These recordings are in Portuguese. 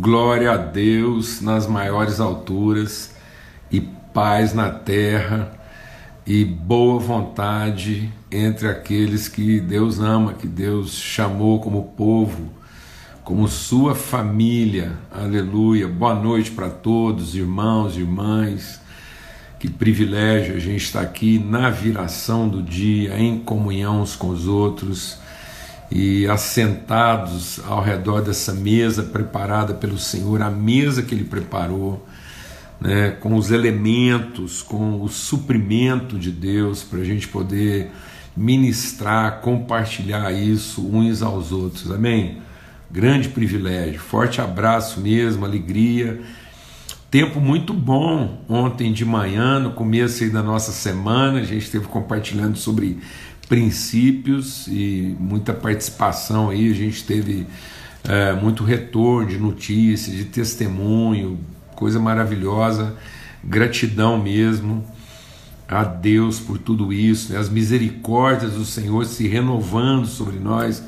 Glória a Deus nas maiores alturas e paz na terra e boa vontade entre aqueles que Deus ama, que Deus chamou como povo, como sua família. Aleluia. Boa noite para todos, irmãos, irmãs. Que privilégio a gente estar aqui na viração do dia, em comunhão uns com os outros e assentados ao redor dessa mesa preparada pelo Senhor, a mesa que Ele preparou, né, com os elementos, com o suprimento de Deus, para a gente poder ministrar, compartilhar isso uns aos outros, amém? Grande privilégio, forte abraço mesmo, alegria. Tempo muito bom ontem de manhã, no começo da nossa semana, a gente esteve compartilhando sobre princípios e muita participação aí. A gente teve é, muito retorno de notícias, de testemunho, coisa maravilhosa, gratidão mesmo a Deus por tudo isso, né? as misericórdias do Senhor se renovando sobre nós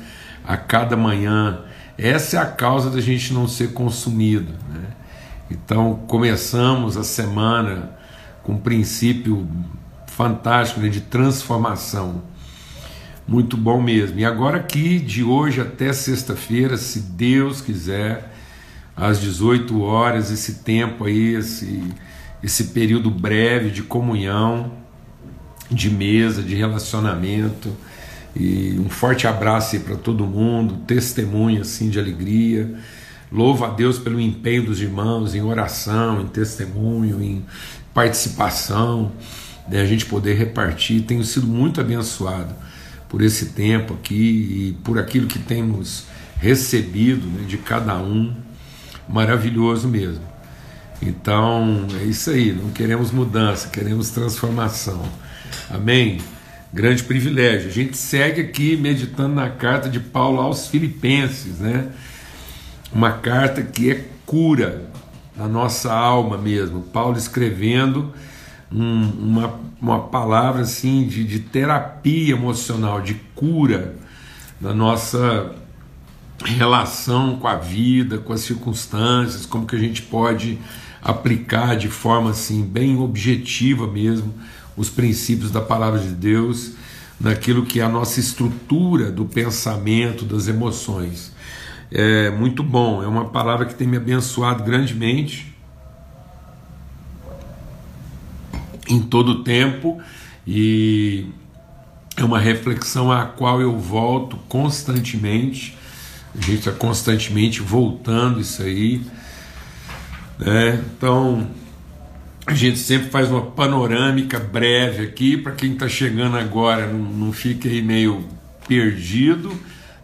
a cada manhã. Essa é a causa da gente não ser consumido. Né? Então, começamos a semana com um princípio fantástico né, de transformação. Muito bom mesmo. E agora aqui, de hoje até sexta-feira, se Deus quiser, às 18 horas, esse tempo aí, esse, esse período breve de comunhão, de mesa, de relacionamento. E um forte abraço aí para todo mundo, testemunho assim de alegria. Louvo a Deus pelo empenho dos irmãos em oração, em testemunho, em participação, né, a gente poder repartir. Tenho sido muito abençoado por esse tempo aqui e por aquilo que temos recebido né, de cada um. Maravilhoso mesmo. Então é isso aí, não queremos mudança, queremos transformação. Amém? Grande privilégio. A gente segue aqui meditando na carta de Paulo aos Filipenses, né? Uma carta que é cura na nossa alma mesmo. Paulo escrevendo um, uma, uma palavra assim de, de terapia emocional, de cura na nossa relação com a vida, com as circunstâncias, como que a gente pode aplicar de forma assim bem objetiva mesmo os princípios da palavra de Deus naquilo que é a nossa estrutura do pensamento, das emoções. É muito bom, é uma palavra que tem me abençoado grandemente em todo o tempo e é uma reflexão à qual eu volto constantemente. A gente está constantemente voltando isso aí. Né? Então, a gente sempre faz uma panorâmica breve aqui para quem está chegando agora não, não fique aí meio perdido.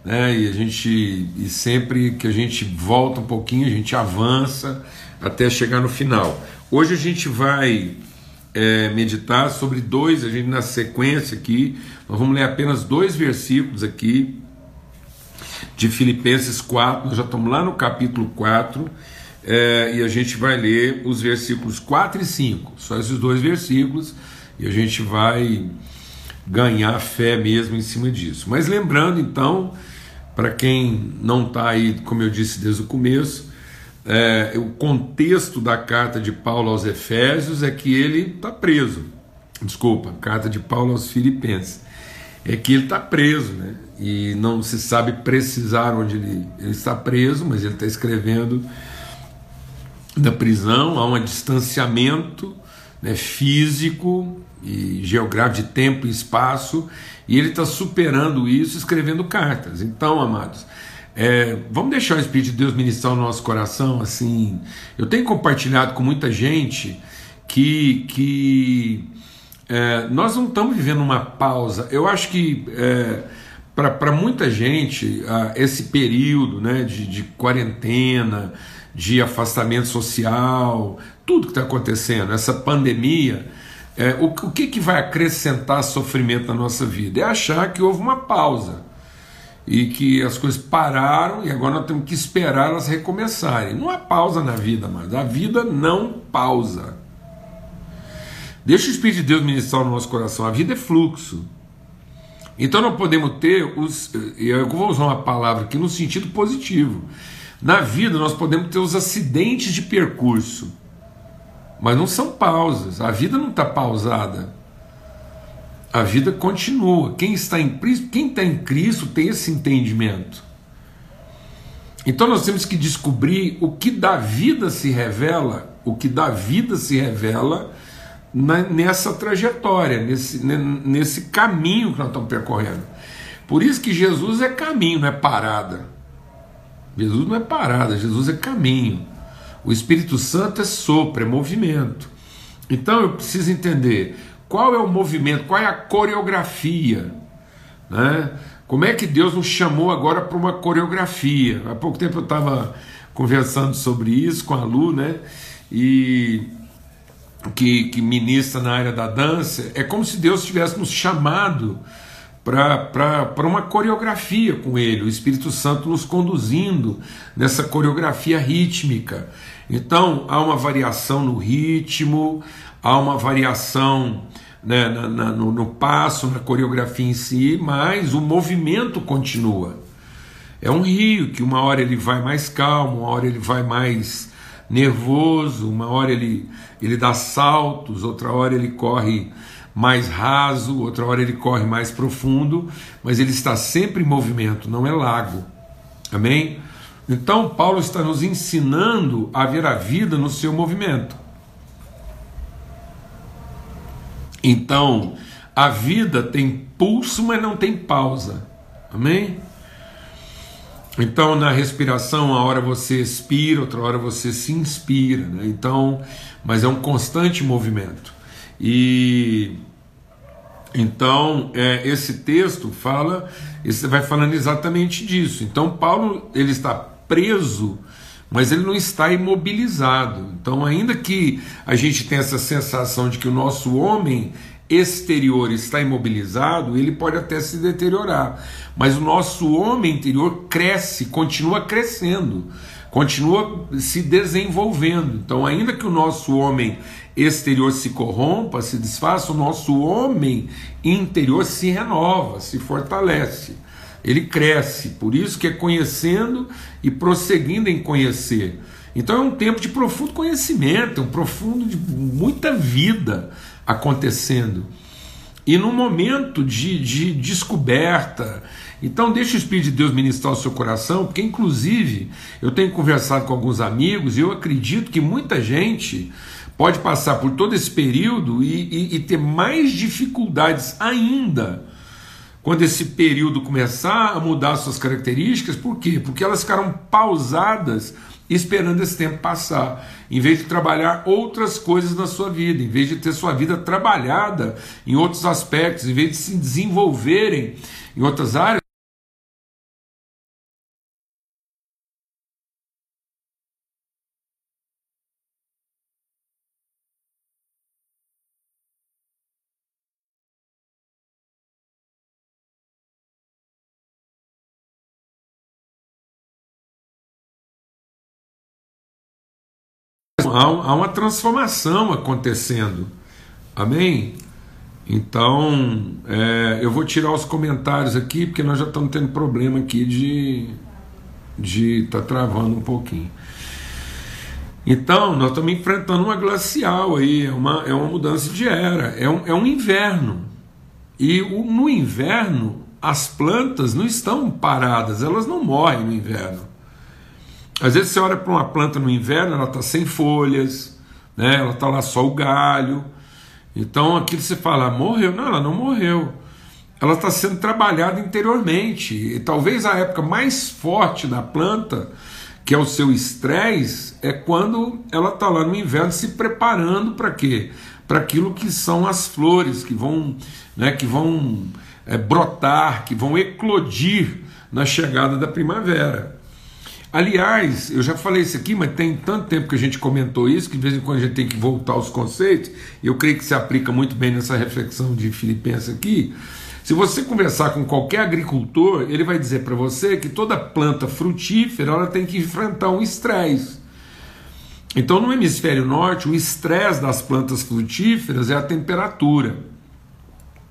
Né? E a gente e sempre que a gente volta um pouquinho, a gente avança até chegar no final. Hoje a gente vai é, meditar sobre dois, a gente na sequência aqui, nós vamos ler apenas dois versículos aqui de Filipenses 4, nós já estamos lá no capítulo 4, é, e a gente vai ler os versículos 4 e 5, só esses dois versículos, e a gente vai ganhar fé mesmo em cima disso. Mas lembrando então, para quem não está aí, como eu disse desde o começo, é, o contexto da carta de Paulo aos Efésios é que ele está preso. Desculpa, carta de Paulo aos Filipenses. É que ele está preso, né? E não se sabe precisar onde ele, ele está preso, mas ele está escrevendo da prisão, há um distanciamento né, físico e geográfico de tempo e espaço, e ele está superando isso escrevendo cartas. Então, amados, é, vamos deixar o Espírito de Deus ministrar o nosso coração. Assim, eu tenho compartilhado com muita gente que, que é, nós não estamos vivendo uma pausa. Eu acho que é, para muita gente esse período né, de, de quarentena, de afastamento social, tudo que está acontecendo, essa pandemia, é, o, o que, que vai acrescentar sofrimento na nossa vida? É achar que houve uma pausa e que as coisas pararam e agora nós temos que esperar elas recomeçarem. Não há pausa na vida, mas a vida não pausa. Deixa o Espírito de Deus ministrar no nosso coração. A vida é fluxo. Então não podemos ter os. Eu vou usar uma palavra aqui no sentido positivo. Na vida nós podemos ter os acidentes de percurso, mas não são pausas. A vida não está pausada. A vida continua. Quem está em Cristo, quem está em Cristo tem esse entendimento. Então nós temos que descobrir o que da vida se revela, o que da vida se revela na, nessa trajetória, nesse, nesse caminho que nós estamos percorrendo. Por isso que Jesus é caminho, não é parada. Jesus não é parada, Jesus é caminho. O Espírito Santo é sopro, é movimento. Então eu preciso entender qual é o movimento, qual é a coreografia, né? Como é que Deus nos chamou agora para uma coreografia? Há pouco tempo eu estava conversando sobre isso com a Lu, né? E que, que ministra na área da dança, é como se Deus tivesse nos chamado para uma coreografia com Ele, o Espírito Santo nos conduzindo nessa coreografia rítmica. Então, há uma variação no ritmo, há uma variação né, na, na, no, no passo, na coreografia em si, mas o movimento continua. É um rio que uma hora ele vai mais calmo, uma hora ele vai mais nervoso, uma hora ele, ele dá saltos, outra hora ele corre mais raso, outra hora ele corre mais profundo, mas ele está sempre em movimento, não é lago. Amém? Então, Paulo está nos ensinando a ver a vida no seu movimento. Então, a vida tem pulso, mas não tem pausa. Amém? Então, na respiração, uma hora você expira, outra hora você se inspira. Né? Então, mas é um constante movimento. E então é, esse texto fala, esse vai falando exatamente disso. Então, Paulo ele está preso mas ele não está imobilizado. Então, ainda que a gente tenha essa sensação de que o nosso homem exterior está imobilizado, ele pode até se deteriorar, mas o nosso homem interior cresce, continua crescendo, continua se desenvolvendo. Então, ainda que o nosso homem exterior se corrompa, se desfaça, o nosso homem interior se renova, se fortalece ele cresce. Por isso que é conhecendo e prosseguindo em conhecer. Então é um tempo de profundo conhecimento, um profundo de muita vida acontecendo. E num momento de, de descoberta. Então deixa o Espírito de Deus ministrar o seu coração, porque inclusive eu tenho conversado com alguns amigos e eu acredito que muita gente pode passar por todo esse período e, e, e ter mais dificuldades ainda quando esse período começar a mudar suas características, por quê? Porque elas ficaram pausadas esperando esse tempo passar, em vez de trabalhar outras coisas na sua vida, em vez de ter sua vida trabalhada em outros aspectos, em vez de se desenvolverem em outras áreas. Há, há uma transformação acontecendo. Amém? Então, é, eu vou tirar os comentários aqui, porque nós já estamos tendo problema aqui de de tá travando um pouquinho. Então, nós estamos enfrentando uma glacial aí, é uma, é uma mudança de era, é um, é um inverno. E o, no inverno, as plantas não estão paradas, elas não morrem no inverno. Às vezes você olha para uma planta no inverno, ela está sem folhas, né? ela está lá só o galho. Então aquilo você fala, morreu. Não, ela não morreu. Ela está sendo trabalhada interiormente. E talvez a época mais forte da planta, que é o seu estresse, é quando ela está lá no inverno se preparando para quê? Para aquilo que são as flores que vão, né, que vão é, brotar, que vão eclodir na chegada da primavera. Aliás, eu já falei isso aqui, mas tem tanto tempo que a gente comentou isso que de vez em quando a gente tem que voltar aos conceitos, eu creio que se aplica muito bem nessa reflexão de Filipenses aqui. Se você conversar com qualquer agricultor, ele vai dizer para você que toda planta frutífera ela tem que enfrentar um estresse. Então, no hemisfério norte, o estresse das plantas frutíferas é a temperatura.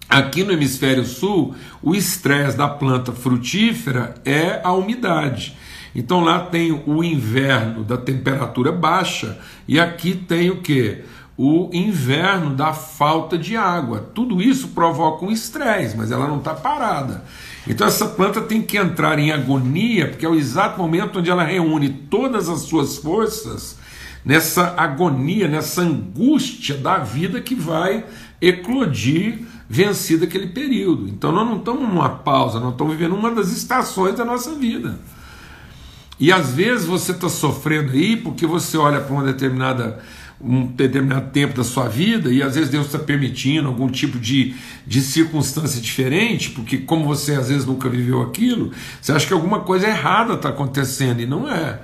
Aqui no hemisfério sul, o estresse da planta frutífera é a umidade. Então lá tem o inverno da temperatura baixa e aqui tem o que? O inverno da falta de água. Tudo isso provoca um estresse, mas ela não está parada. Então essa planta tem que entrar em agonia, porque é o exato momento onde ela reúne todas as suas forças nessa agonia, nessa angústia da vida que vai eclodir vencido aquele período. Então nós não estamos numa pausa, nós estamos vivendo uma das estações da nossa vida. E às vezes você está sofrendo aí porque você olha para uma determinada um determinado tempo da sua vida e às vezes Deus está permitindo algum tipo de, de circunstância diferente, porque como você às vezes nunca viveu aquilo, você acha que alguma coisa errada está acontecendo e não é.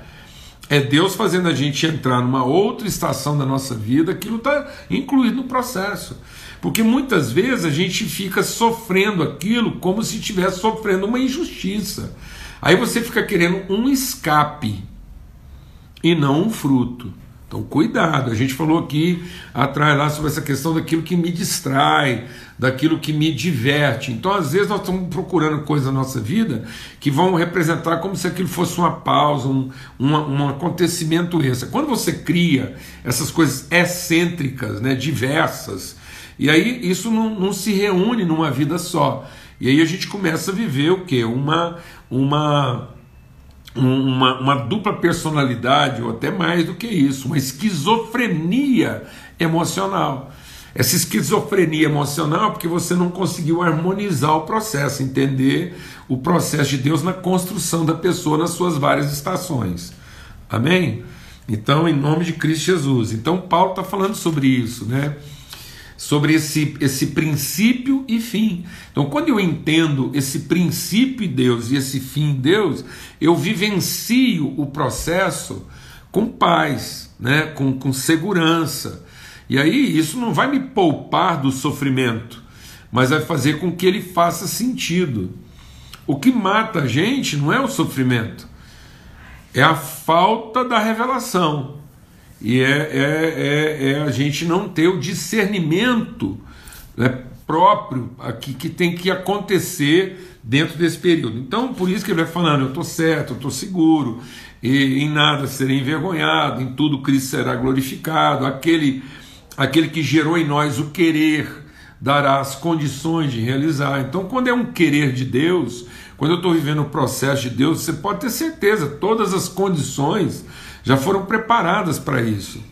É Deus fazendo a gente entrar numa outra estação da nossa vida, aquilo está incluído no processo. Porque muitas vezes a gente fica sofrendo aquilo como se estivesse sofrendo uma injustiça. Aí você fica querendo um escape e não um fruto. Então, cuidado. A gente falou aqui atrás lá sobre essa questão daquilo que me distrai, daquilo que me diverte. Então, às vezes, nós estamos procurando coisas na nossa vida que vão representar como se aquilo fosse uma pausa, um, um, um acontecimento extra. Quando você cria essas coisas excêntricas, né, diversas, e aí isso não, não se reúne numa vida só. E aí a gente começa a viver o quê? Uma, uma, uma, uma dupla personalidade, ou até mais do que isso, uma esquizofrenia emocional. Essa esquizofrenia emocional porque você não conseguiu harmonizar o processo, entender o processo de Deus na construção da pessoa nas suas várias estações. Amém? Então, em nome de Cristo Jesus. Então, Paulo está falando sobre isso, né? Sobre esse, esse princípio e fim. Então, quando eu entendo esse princípio Deus e esse fim Deus, eu vivencio o processo com paz, né? com, com segurança. E aí isso não vai me poupar do sofrimento, mas vai fazer com que ele faça sentido. O que mata a gente não é o sofrimento, é a falta da revelação e é, é, é, é, a gente não ter o discernimento né, próprio aqui que tem que acontecer dentro desse período. Então, por isso que ele vai falando: eu estou certo, eu estou seguro, e em nada serei envergonhado, em tudo Cristo será glorificado. Aquele, aquele que gerou em nós o querer dará as condições de realizar. Então, quando é um querer de Deus, quando eu estou vivendo o processo de Deus, você pode ter certeza, todas as condições já foram preparadas para isso.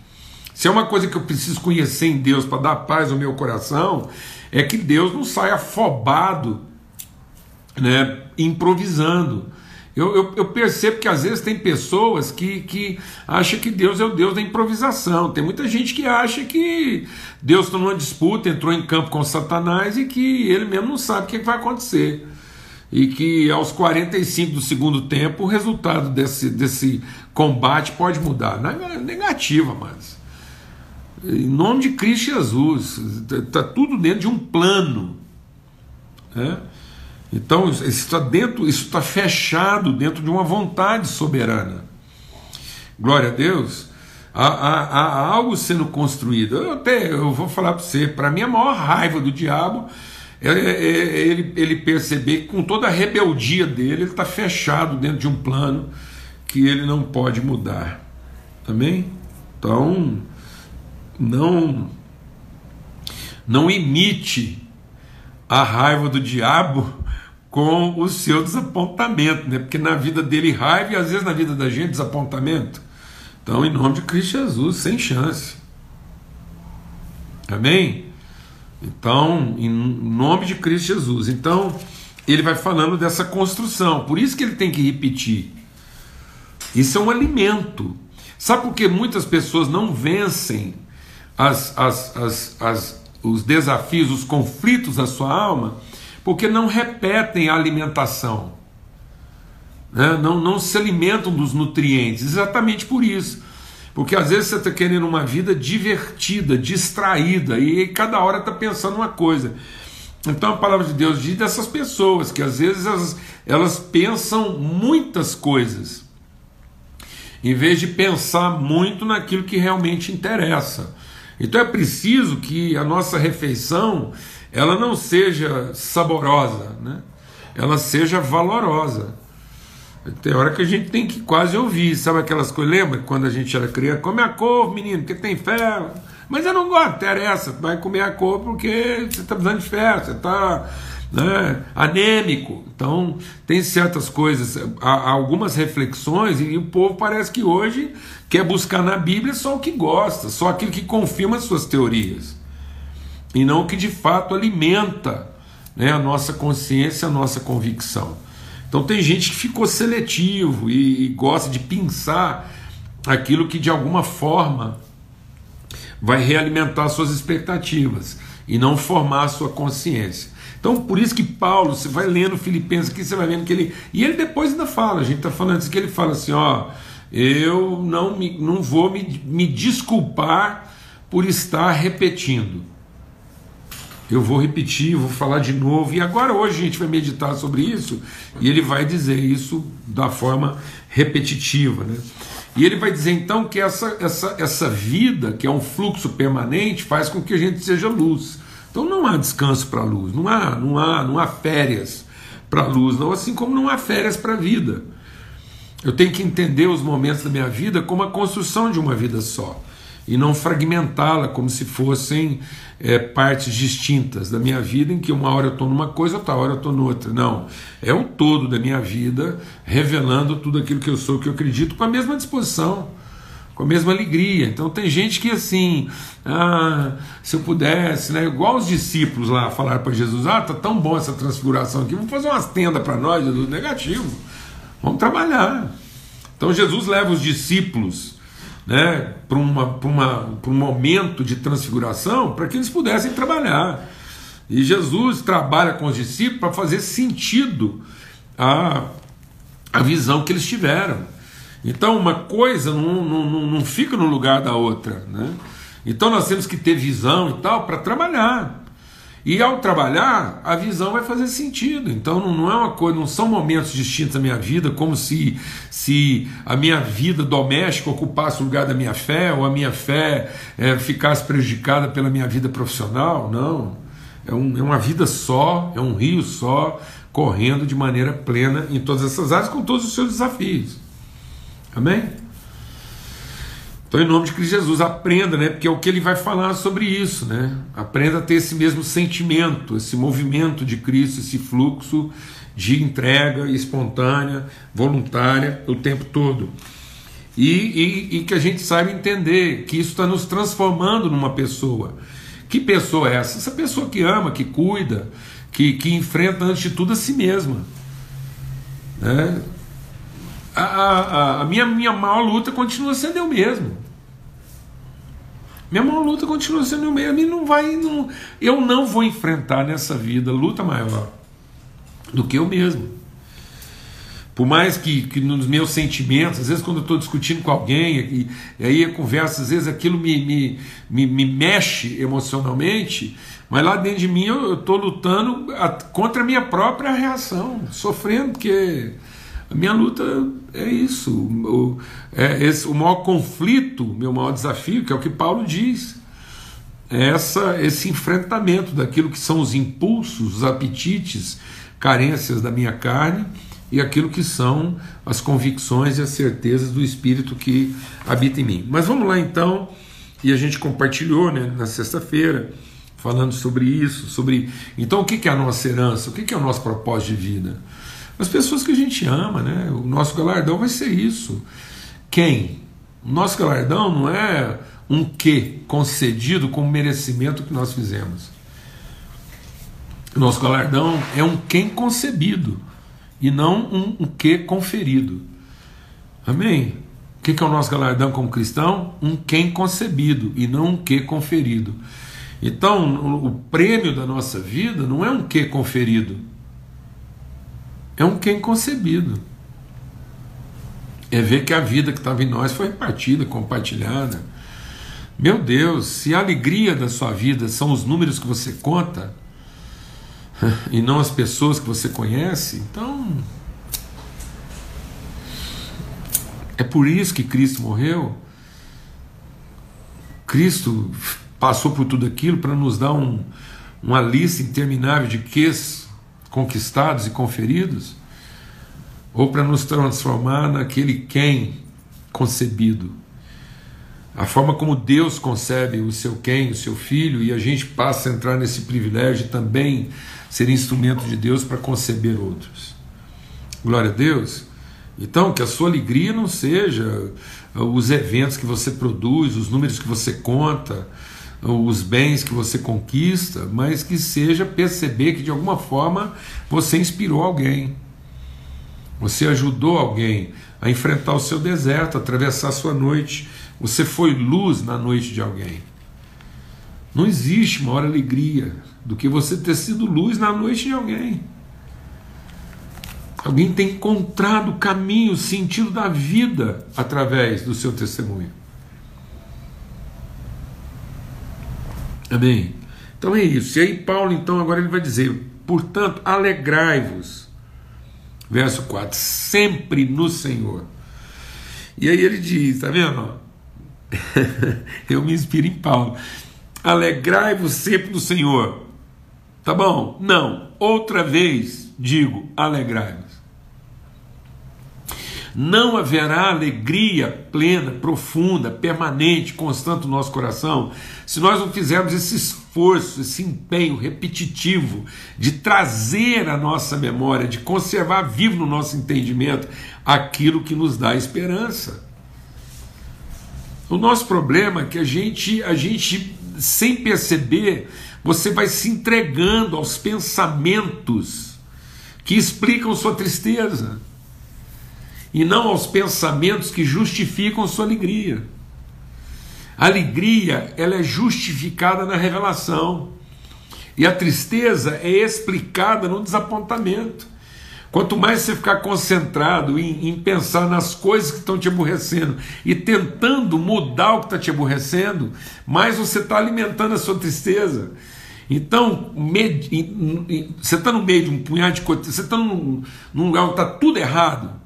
Se é uma coisa que eu preciso conhecer em Deus para dar paz ao meu coração, é que Deus não sai afobado, né, improvisando. Eu, eu, eu, percebo que às vezes tem pessoas que, que acham que Deus é o Deus da improvisação. Tem muita gente que acha que Deus está numa disputa, entrou em campo com Satanás e que ele mesmo não sabe o que vai acontecer e que aos 45 do segundo tempo o resultado desse, desse combate pode mudar. É negativa, mas. Em nome de Cristo Jesus, está tudo dentro de um plano. Né? Então, isso está dentro, isso está fechado dentro de uma vontade soberana. Glória a Deus. Há, há, há algo sendo construído. Eu até eu vou falar para você, para mim a maior raiva do diabo ele, ele perceber que com toda a rebeldia dele, ele está fechado dentro de um plano que ele não pode mudar. Amém? Então, não não imite a raiva do diabo com o seu desapontamento, né? Porque na vida dele raiva e às vezes na vida da gente desapontamento. Então, em nome de Cristo Jesus, sem chance. Amém? Então, em nome de Cristo Jesus. Então, ele vai falando dessa construção. Por isso que ele tem que repetir. Isso é um alimento. Sabe por que muitas pessoas não vencem as, as, as, as, os desafios, os conflitos da sua alma? Porque não repetem a alimentação. Né? Não, não se alimentam dos nutrientes. Exatamente por isso porque às vezes você está querendo uma vida divertida, distraída, e cada hora está pensando uma coisa. Então a palavra de Deus diz dessas pessoas que às vezes elas, elas pensam muitas coisas, em vez de pensar muito naquilo que realmente interessa. Então é preciso que a nossa refeição ela não seja saborosa, né? ela seja valorosa. Tem hora que a gente tem que quase ouvir, sabe aquelas coisas? Lembra quando a gente era criança? Come a couve, menino, porque tem ferro. Mas eu não gosto, interessa, vai comer a couve porque você está precisando de ferro, você está né, anêmico. Então, tem certas coisas, há, algumas reflexões, e o povo parece que hoje quer buscar na Bíblia só o que gosta, só aquilo que confirma as suas teorias, e não o que de fato alimenta né, a nossa consciência, a nossa convicção. Então tem gente que ficou seletivo e, e gosta de pensar aquilo que de alguma forma vai realimentar suas expectativas e não formar a sua consciência. Então, por isso que Paulo, você vai lendo Filipenses aqui, você vai vendo que ele. E ele depois ainda fala, a gente está falando isso, que ele fala assim: ó, eu não, me, não vou me, me desculpar por estar repetindo eu vou repetir, vou falar de novo, e agora hoje a gente vai meditar sobre isso, e ele vai dizer isso da forma repetitiva. Né? E ele vai dizer então que essa, essa, essa vida, que é um fluxo permanente, faz com que a gente seja luz. Então não há descanso para a luz, não há, não há, não há férias para a luz, não, assim como não há férias para a vida. Eu tenho que entender os momentos da minha vida como a construção de uma vida só e não fragmentá-la como se fossem é, partes distintas da minha vida, em que uma hora eu estou numa coisa, outra hora eu estou noutra. Não. É o todo da minha vida, revelando tudo aquilo que eu sou, que eu acredito, com a mesma disposição, com a mesma alegria. Então tem gente que assim, ah, se eu pudesse, né, igual os discípulos lá falaram para Jesus: ah, tá tão bom essa transfiguração aqui, vamos fazer umas tendas para nós, Jesus, negativo. Vamos trabalhar. Então Jesus leva os discípulos né, para um momento de transfiguração para que eles pudessem trabalhar. E Jesus trabalha com os discípulos para fazer sentido a, a visão que eles tiveram. Então, uma coisa não, não, não fica no lugar da outra. Né? Então, nós temos que ter visão e tal para trabalhar. E ao trabalhar, a visão vai fazer sentido. Então não é uma coisa, não são momentos distintos da minha vida, como se, se a minha vida doméstica ocupasse o lugar da minha fé, ou a minha fé é, ficasse prejudicada pela minha vida profissional. Não. É, um, é uma vida só, é um rio só, correndo de maneira plena em todas essas áreas, com todos os seus desafios. Amém? Então, em nome de Cristo Jesus, aprenda, né? Porque é o que ele vai falar sobre isso, né? Aprenda a ter esse mesmo sentimento, esse movimento de Cristo, esse fluxo de entrega espontânea, voluntária, o tempo todo. E, e, e que a gente saiba entender que isso está nos transformando numa pessoa. Que pessoa é essa? Essa pessoa que ama, que cuida, que, que enfrenta antes de tudo a si mesma. Né? A, a, a, minha, minha maior luta continua sendo eu mesmo. Minha maior luta continua sendo eu mesmo. E não vai, não, eu não vou enfrentar nessa vida luta maior do que eu mesmo. Por mais que, que nos meus sentimentos, às vezes quando eu estou discutindo com alguém, e, e, aí a conversa, às vezes aquilo me, me, me, me mexe emocionalmente, mas lá dentro de mim eu estou lutando a, contra a minha própria reação, sofrendo, porque a minha luta é isso. O, é esse, o maior conflito, meu maior desafio, que é o que Paulo diz, é essa, esse enfrentamento daquilo que são os impulsos, os apetites, carências da minha carne e aquilo que são as convicções e as certezas do Espírito que habita em mim. Mas vamos lá então, e a gente compartilhou né, na sexta-feira, falando sobre isso, sobre então o que é a nossa herança, o que é o nosso propósito de vida as pessoas que a gente ama, né? O nosso galardão vai ser isso. Quem? O nosso galardão não é um que concedido com merecimento que nós fizemos. O nosso galardão é um quem concebido e não um, um que conferido. Amém? O que é o nosso galardão como cristão? Um quem concebido e não um que conferido. Então, o, o prêmio da nossa vida não é um que conferido, é um quem concebido. É ver que a vida que estava em nós foi repartida, compartilhada. Meu Deus, se a alegria da sua vida são os números que você conta e não as pessoas que você conhece, então é por isso que Cristo morreu. Cristo passou por tudo aquilo para nos dar um, uma lista interminável de ques conquistados e conferidos, ou para nos transformar naquele quem concebido. A forma como Deus concebe o seu quem, o seu filho, e a gente passa a entrar nesse privilégio também ser instrumento de Deus para conceber outros. Glória a Deus. Então, que a sua alegria não seja os eventos que você produz, os números que você conta, os bens que você conquista, mas que seja perceber que de alguma forma você inspirou alguém. Você ajudou alguém a enfrentar o seu deserto, atravessar a sua noite. Você foi luz na noite de alguém. Não existe maior alegria do que você ter sido luz na noite de alguém. Alguém tem encontrado o caminho, o sentido da vida através do seu testemunho. Amém? Então é isso. E aí, Paulo, então, agora ele vai dizer: portanto, alegrai-vos. Verso 4: sempre no Senhor. E aí ele diz: tá vendo? Eu me inspiro em Paulo. Alegrai-vos sempre no Senhor. Tá bom? Não. Outra vez digo: alegrai-vos não haverá alegria plena, profunda, permanente, constante no nosso coração se nós não fizermos esse esforço, esse empenho repetitivo de trazer à nossa memória, de conservar vivo no nosso entendimento aquilo que nos dá esperança. O nosso problema é que a gente, a gente sem perceber, você vai se entregando aos pensamentos que explicam sua tristeza e não aos pensamentos que justificam sua alegria. A alegria ela é justificada na revelação e a tristeza é explicada no desapontamento. Quanto mais você ficar concentrado em, em pensar nas coisas que estão te aborrecendo e tentando mudar o que está te aborrecendo, mais você está alimentando a sua tristeza. Então, você está no meio de um punhado de coisas, você está num, num lugar onde está tudo errado,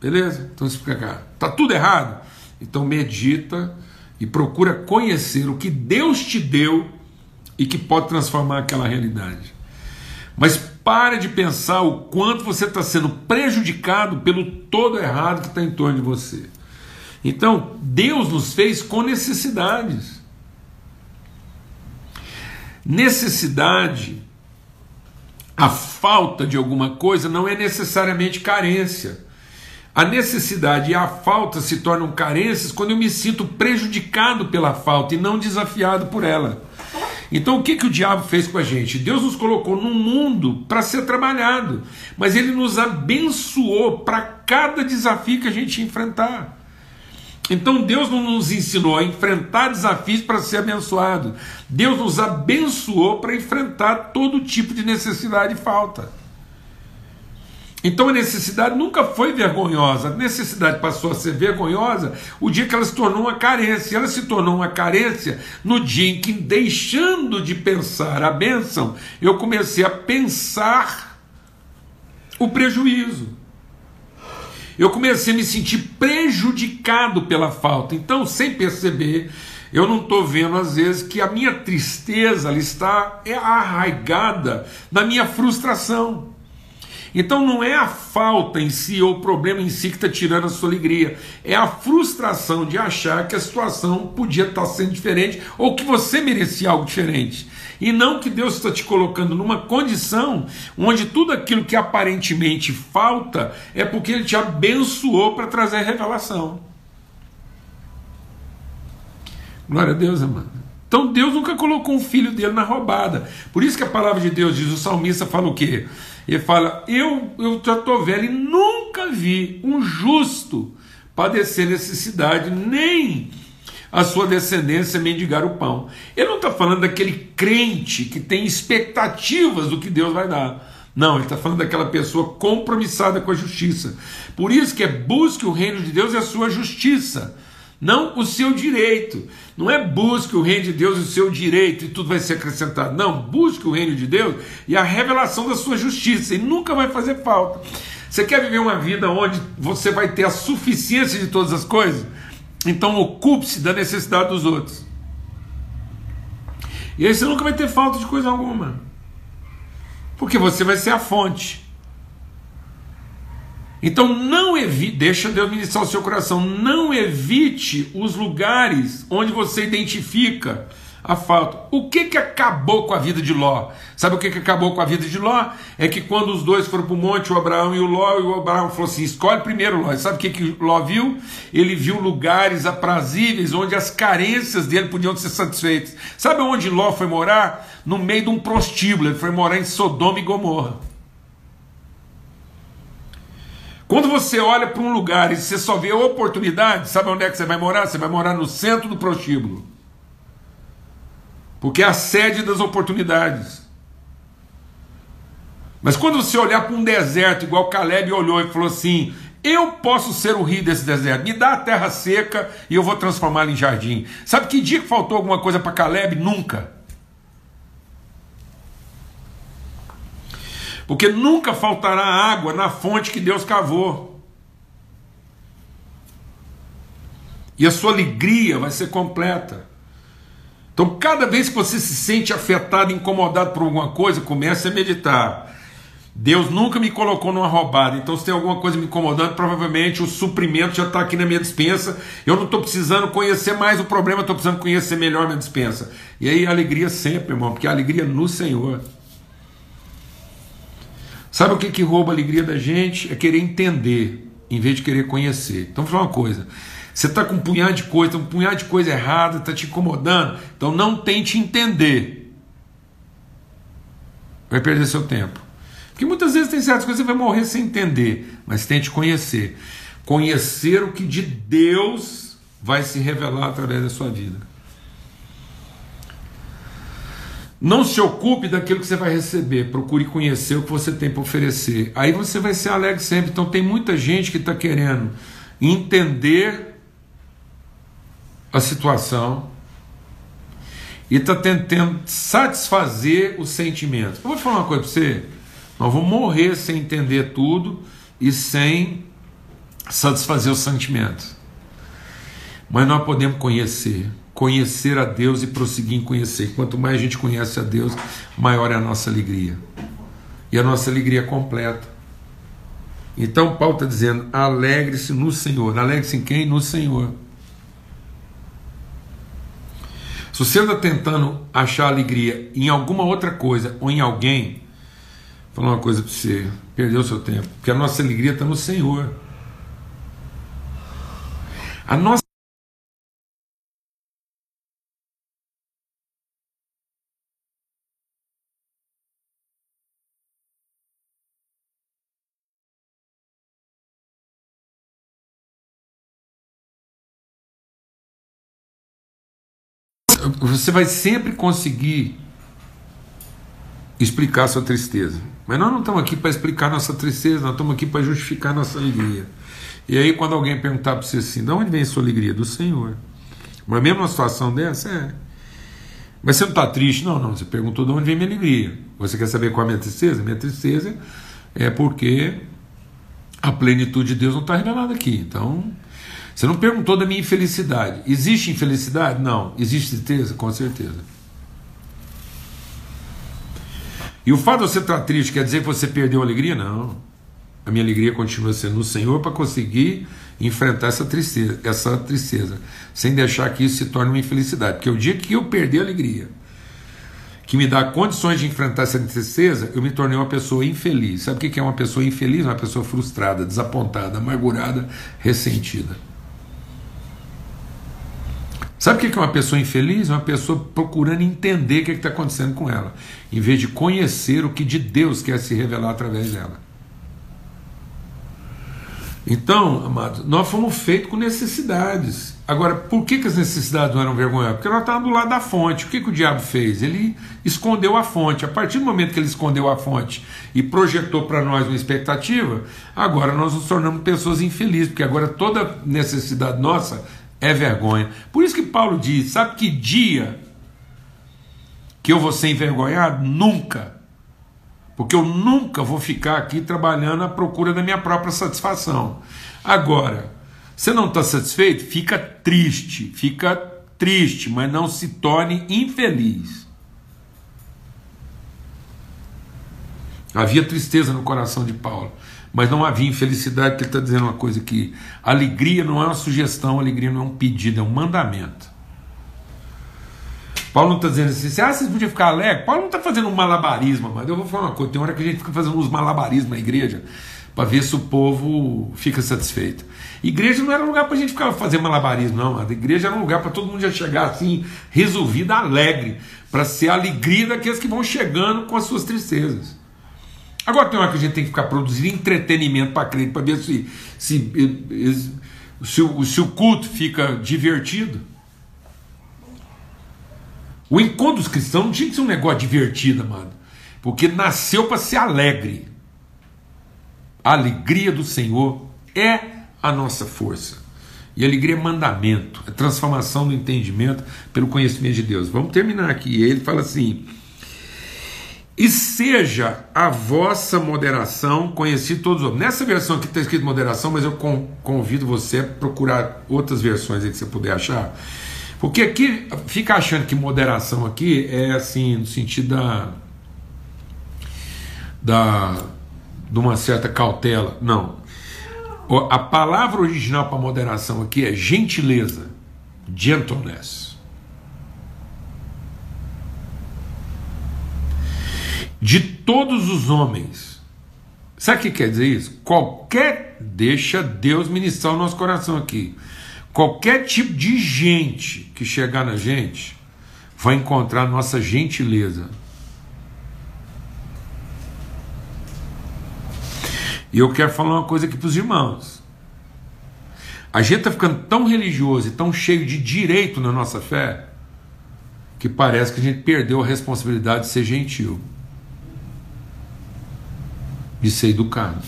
Beleza? Então explica Está tudo errado? Então medita e procura conhecer o que Deus te deu e que pode transformar aquela realidade. Mas pare de pensar o quanto você está sendo prejudicado pelo todo errado que está em torno de você. Então, Deus nos fez com necessidades. Necessidade, a falta de alguma coisa, não é necessariamente carência. A necessidade e a falta se tornam carências quando eu me sinto prejudicado pela falta e não desafiado por ela. Então o que, que o diabo fez com a gente? Deus nos colocou num mundo para ser trabalhado, mas ele nos abençoou para cada desafio que a gente enfrentar. Então Deus não nos ensinou a enfrentar desafios para ser abençoado. Deus nos abençoou para enfrentar todo tipo de necessidade e falta. Então a necessidade nunca foi vergonhosa, a necessidade passou a ser vergonhosa o dia que ela se tornou uma carência. Ela se tornou uma carência no dia em que, deixando de pensar a bênção, eu comecei a pensar o prejuízo. Eu comecei a me sentir prejudicado pela falta. Então, sem perceber, eu não estou vendo às vezes que a minha tristeza está arraigada na minha frustração. Então não é a falta em si ou o problema em si que está tirando a sua alegria, é a frustração de achar que a situação podia estar tá sendo diferente ou que você merecia algo diferente. E não que Deus está te colocando numa condição onde tudo aquilo que aparentemente falta é porque Ele te abençoou para trazer revelação. Glória a Deus, amado. Então Deus nunca colocou um filho dele na roubada. Por isso que a palavra de Deus diz, o salmista fala o quê? Ele fala: Eu, eu já estou velho e nunca vi um justo padecer necessidade, nem a sua descendência mendigar o pão. Ele não está falando daquele crente que tem expectativas do que Deus vai dar. Não, ele está falando daquela pessoa compromissada com a justiça. Por isso que é busque o reino de Deus e a sua justiça não o seu direito. Não é busque o reino de Deus e o seu direito e tudo vai ser acrescentado. Não, busque o reino de Deus e a revelação da sua justiça, e nunca vai fazer falta. Você quer viver uma vida onde você vai ter a suficiência de todas as coisas? Então ocupe-se da necessidade dos outros. E aí você nunca vai ter falta de coisa alguma. Porque você vai ser a fonte. Então não evite, deixa Deus ministrar o seu coração, não evite os lugares onde você identifica a falta. O que que acabou com a vida de Ló? Sabe o que que acabou com a vida de Ló? É que quando os dois foram para o monte, o Abraão e o Ló, e o Abraão falou assim: escolhe primeiro Ló. E sabe o que que Ló viu? Ele viu lugares aprazíveis onde as carências dele podiam ser satisfeitas. Sabe onde Ló foi morar? No meio de um prostíbulo. Ele foi morar em Sodoma e Gomorra. Quando você olha para um lugar e você só vê oportunidade, sabe onde é que você vai morar? Você vai morar no centro do prostíbulo. Porque é a sede das oportunidades. Mas quando você olhar para um deserto, igual Caleb olhou e falou assim: Eu posso ser o rio desse deserto, me dá a terra seca e eu vou transformá-la em jardim. Sabe que dia que faltou alguma coisa para Caleb? Nunca. Porque nunca faltará água na fonte que Deus cavou. E a sua alegria vai ser completa. Então, cada vez que você se sente afetado, incomodado por alguma coisa, comece a meditar. Deus nunca me colocou numa roubada, então se tem alguma coisa me incomodando, provavelmente o suprimento já está aqui na minha dispensa. Eu não estou precisando conhecer mais o problema, estou precisando conhecer melhor minha dispensa. E aí, alegria sempre, irmão, porque a alegria no Senhor. Sabe o que, que rouba a alegria da gente? É querer entender, em vez de querer conhecer. Então, vou falar uma coisa. Você está com um punhado de coisa, um punhado de coisa errada, está te incomodando. Então, não tente entender. Vai perder seu tempo. Porque muitas vezes tem certas coisas que você vai morrer sem entender. Mas tente conhecer. Conhecer o que de Deus vai se revelar através da sua vida. Não se ocupe daquilo que você vai receber, procure conhecer o que você tem para oferecer. Aí você vai ser alegre sempre. Então tem muita gente que está querendo entender a situação e está tentando satisfazer os sentimentos. Eu vou falar uma coisa para você: nós vamos morrer sem entender tudo e sem satisfazer os sentimentos. Mas nós podemos conhecer conhecer a Deus e prosseguir em conhecer. Quanto mais a gente conhece a Deus, maior é a nossa alegria. E a nossa alegria é completa. Então Paulo está dizendo: alegre-se no Senhor. Alegre-se em quem? No Senhor. Se você está tentando achar alegria em alguma outra coisa ou em alguém, vou falar uma coisa para você: perdeu seu tempo. Porque a nossa alegria está no Senhor. A nossa você vai sempre conseguir explicar sua tristeza. Mas nós não estamos aqui para explicar nossa tristeza, nós estamos aqui para justificar nossa alegria. E aí, quando alguém perguntar para você assim, de onde vem a sua alegria? Do Senhor. Mas mesmo uma situação dessa, é. Mas você não está triste? Não, não. Você perguntou de onde vem minha alegria. Você quer saber qual é a minha tristeza? Minha tristeza é porque a plenitude de Deus não está revelada aqui. Então, você não perguntou da minha infelicidade. Existe infelicidade? Não. Existe tristeza? Com certeza. E o fato de você estar triste quer dizer que você perdeu a alegria? Não. A minha alegria continua sendo no Senhor para conseguir enfrentar essa tristeza, essa tristeza, sem deixar que isso se torne uma infelicidade. Porque o dia que eu perder a alegria, que me dá condições de enfrentar essa tristeza, eu me tornei uma pessoa infeliz. Sabe o que é uma pessoa infeliz? Uma pessoa frustrada, desapontada, amargurada, ressentida. Sabe o que é uma pessoa infeliz? Uma pessoa procurando entender o que está acontecendo com ela, em vez de conhecer o que de Deus quer se revelar através dela. Então, amados, nós fomos feitos com necessidades. Agora, por que, que as necessidades não eram vergonhosas? Porque nós estávamos do lado da fonte. O que, que o diabo fez? Ele escondeu a fonte. A partir do momento que ele escondeu a fonte e projetou para nós uma expectativa, agora nós nos tornamos pessoas infelizes, porque agora toda necessidade nossa é vergonha. Por isso que Paulo diz: sabe que dia que eu vou ser envergonhado? Nunca. Porque eu nunca vou ficar aqui trabalhando à procura da minha própria satisfação. Agora, você não está satisfeito? Fica triste, fica triste, mas não se torne infeliz. Havia tristeza no coração de Paulo, Mas não havia infelicidade, porque ele está dizendo uma coisa que alegria não é uma sugestão, alegria não é um pedido, é um mandamento. Paulo não está dizendo assim, ah, vocês podiam ficar alegres. Paulo não está fazendo um malabarismo, mas eu vou falar uma coisa: tem hora que a gente fica fazendo uns malabarismos na igreja para ver se o povo fica satisfeito. Igreja não era lugar para a gente ficar fazendo malabarismo, não. A igreja era um lugar para todo mundo já chegar assim, resolvido, alegre, para ser a alegria daqueles que vão chegando com as suas tristezas. Agora tem hora que a gente tem que ficar produzindo entretenimento para crer, para ver se, se, se, o, se o culto fica divertido. O encontro dos cristãos não tinha que ser um negócio divertido, mano. Porque nasceu para ser alegre. A alegria do Senhor é a nossa força. E alegria é mandamento, é transformação do entendimento pelo conhecimento de Deus. Vamos terminar aqui. Ele fala assim: E seja a vossa moderação conhecida todos os homens. Nessa versão aqui está escrito moderação, mas eu convido você a procurar outras versões aí que você puder achar. Porque aqui fica achando que moderação aqui é assim, no sentido da. da de uma certa cautela. Não. A palavra original para moderação aqui é gentileza, gentleness. De todos os homens. Sabe o que quer dizer isso? Qualquer. Deixa Deus ministrar o nosso coração aqui. Qualquer tipo de gente que chegar na gente vai encontrar nossa gentileza E eu quero falar uma coisa aqui para os irmãos. A gente está ficando tão religioso e tão cheio de direito na nossa fé que parece que a gente perdeu a responsabilidade de ser gentil, de ser educado.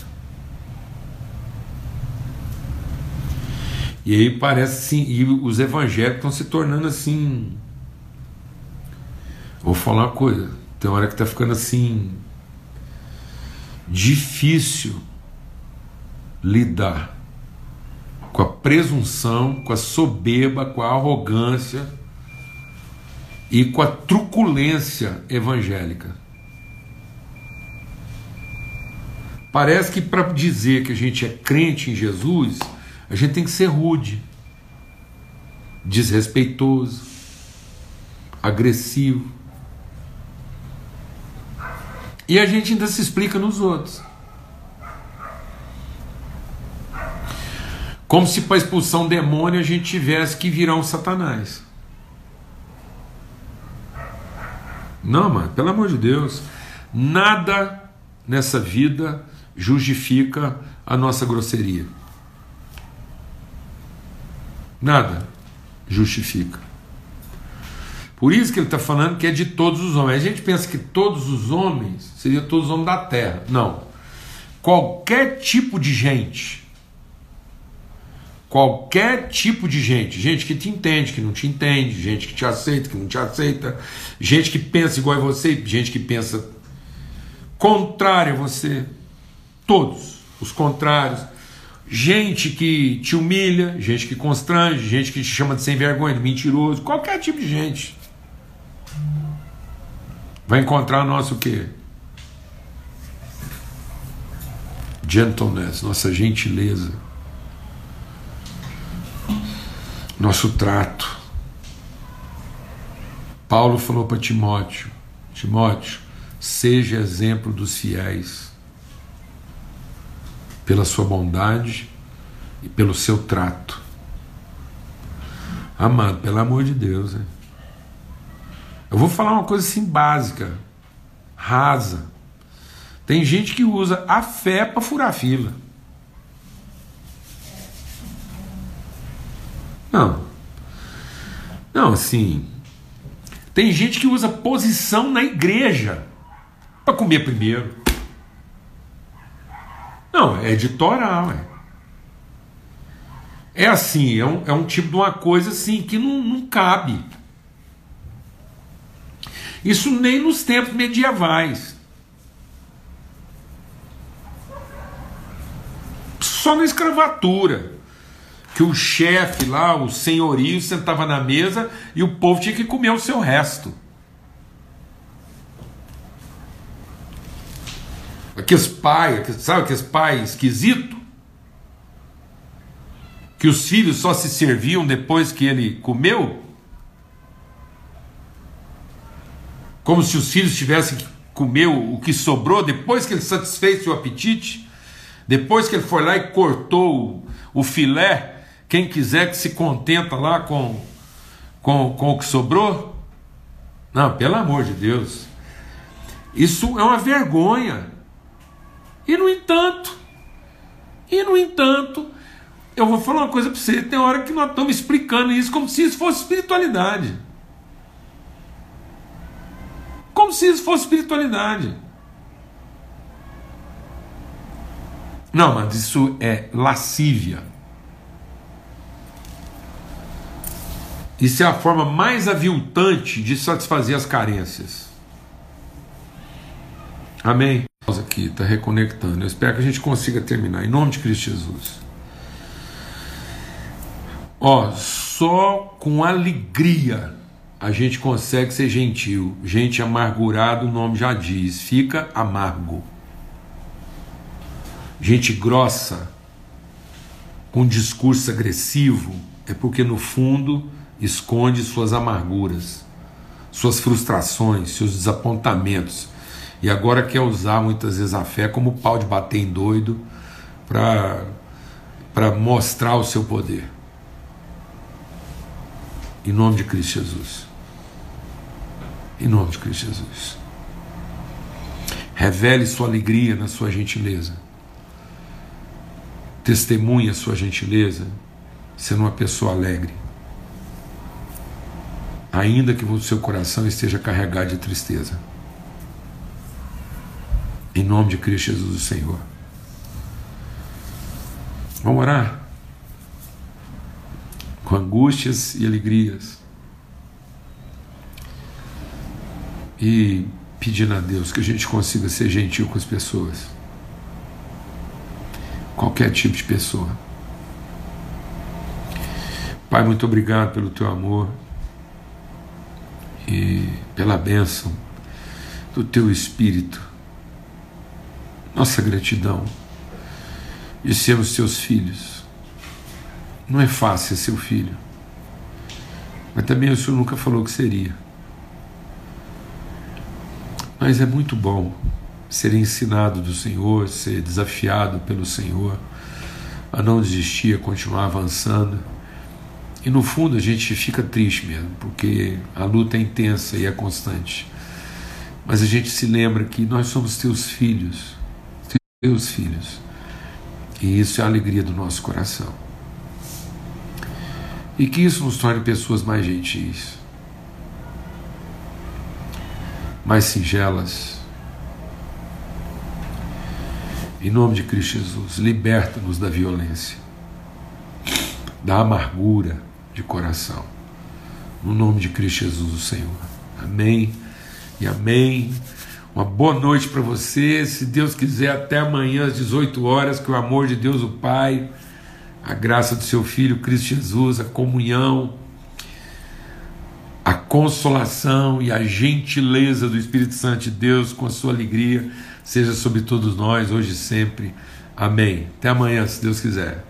E aí parece assim, e os evangélicos estão se tornando assim. Vou falar uma coisa, tem hora que está ficando assim difícil lidar com a presunção, com a soberba, com a arrogância e com a truculência evangélica. Parece que para dizer que a gente é crente em Jesus, a gente tem que ser rude, desrespeitoso, agressivo. E a gente ainda se explica nos outros. Como se para expulsar um demônio a gente tivesse que virar um satanás. Não, mano, pelo amor de Deus. Nada nessa vida justifica a nossa grosseria. Nada justifica. Por isso que ele está falando que é de todos os homens. A gente pensa que todos os homens seriam todos os homens da terra. Não. Qualquer tipo de gente Qualquer tipo de gente, gente que te entende, que não te entende, gente que te aceita, que não te aceita, gente que pensa igual a você, gente que pensa contrário a você, todos os contrários, gente que te humilha, gente que constrange, gente que te chama de sem vergonha, de mentiroso, qualquer tipo de gente. Vai encontrar nosso quê? Gentleness, nossa gentileza nosso trato. Paulo falou para Timóteo: Timóteo, seja exemplo dos fiéis, pela sua bondade e pelo seu trato. Amado, pelo amor de Deus, hein? eu vou falar uma coisa assim básica, rasa. Tem gente que usa a fé para furar fila. Não. Não, assim. Tem gente que usa posição na igreja para comer primeiro. Não, é editoral. É, é assim, é um, é um tipo de uma coisa assim que não, não cabe. Isso nem nos tempos medievais. Só na escravatura que o chefe lá, o senhorio, sentava na mesa e o povo tinha que comer o seu resto. Aqueles pais, sabe aqueles pais esquisito? Que os filhos só se serviam depois que ele comeu? Como se os filhos tivessem que comer o que sobrou depois que ele satisfez seu apetite? Depois que ele foi lá e cortou o filé, quem quiser que se contenta lá com, com, com o que sobrou? Não, pelo amor de Deus. Isso é uma vergonha. E no entanto, e no entanto, eu vou falar uma coisa para você: tem hora que nós estamos explicando isso como se isso fosse espiritualidade. Como se isso fosse espiritualidade. Não, mas isso é lascívia. Isso é a forma mais aviltante de satisfazer as carências. Amém? Aqui está reconectando. Eu espero que a gente consiga terminar. Em nome de Cristo Jesus. Ó, só com alegria a gente consegue ser gentil. Gente amargurada, o nome já diz, fica amargo. Gente grossa, com discurso agressivo, é porque no fundo esconde suas amarguras, suas frustrações, seus desapontamentos. E agora quer usar muitas vezes a fé como pau de bater em doido para mostrar o seu poder. Em nome de Cristo Jesus. Em nome de Cristo Jesus. Revele sua alegria na sua gentileza. Testemunhe a sua gentileza, sendo uma pessoa alegre. Ainda que o seu coração esteja carregado de tristeza. Em nome de Cristo Jesus, o Senhor. Vamos orar? Com angústias e alegrias. e pedindo a Deus que a gente consiga ser gentil com as pessoas. Qualquer tipo de pessoa. Pai, muito obrigado pelo teu amor e pela bênção do teu Espírito. Nossa gratidão de sermos teus filhos. Não é fácil ser seu filho, mas também o Senhor nunca falou que seria. Mas é muito bom ser ensinado do Senhor, ser desafiado pelo Senhor, a não desistir, a continuar avançando. E no fundo a gente fica triste mesmo, porque a luta é intensa e é constante. Mas a gente se lembra que nós somos teus filhos, teus filhos. E isso é a alegria do nosso coração. E que isso nos torne pessoas mais gentis mais singelas. Em nome de Cristo Jesus, liberta-nos da violência, da amargura de coração. No nome de Cristo Jesus, o Senhor. Amém e amém. Uma boa noite para você. Se Deus quiser, até amanhã às 18 horas, que o amor de Deus, o Pai, a graça do seu Filho Cristo Jesus, a comunhão, a consolação e a gentileza do Espírito Santo de Deus com a sua alegria seja sobre todos nós, hoje e sempre. Amém. Até amanhã, se Deus quiser.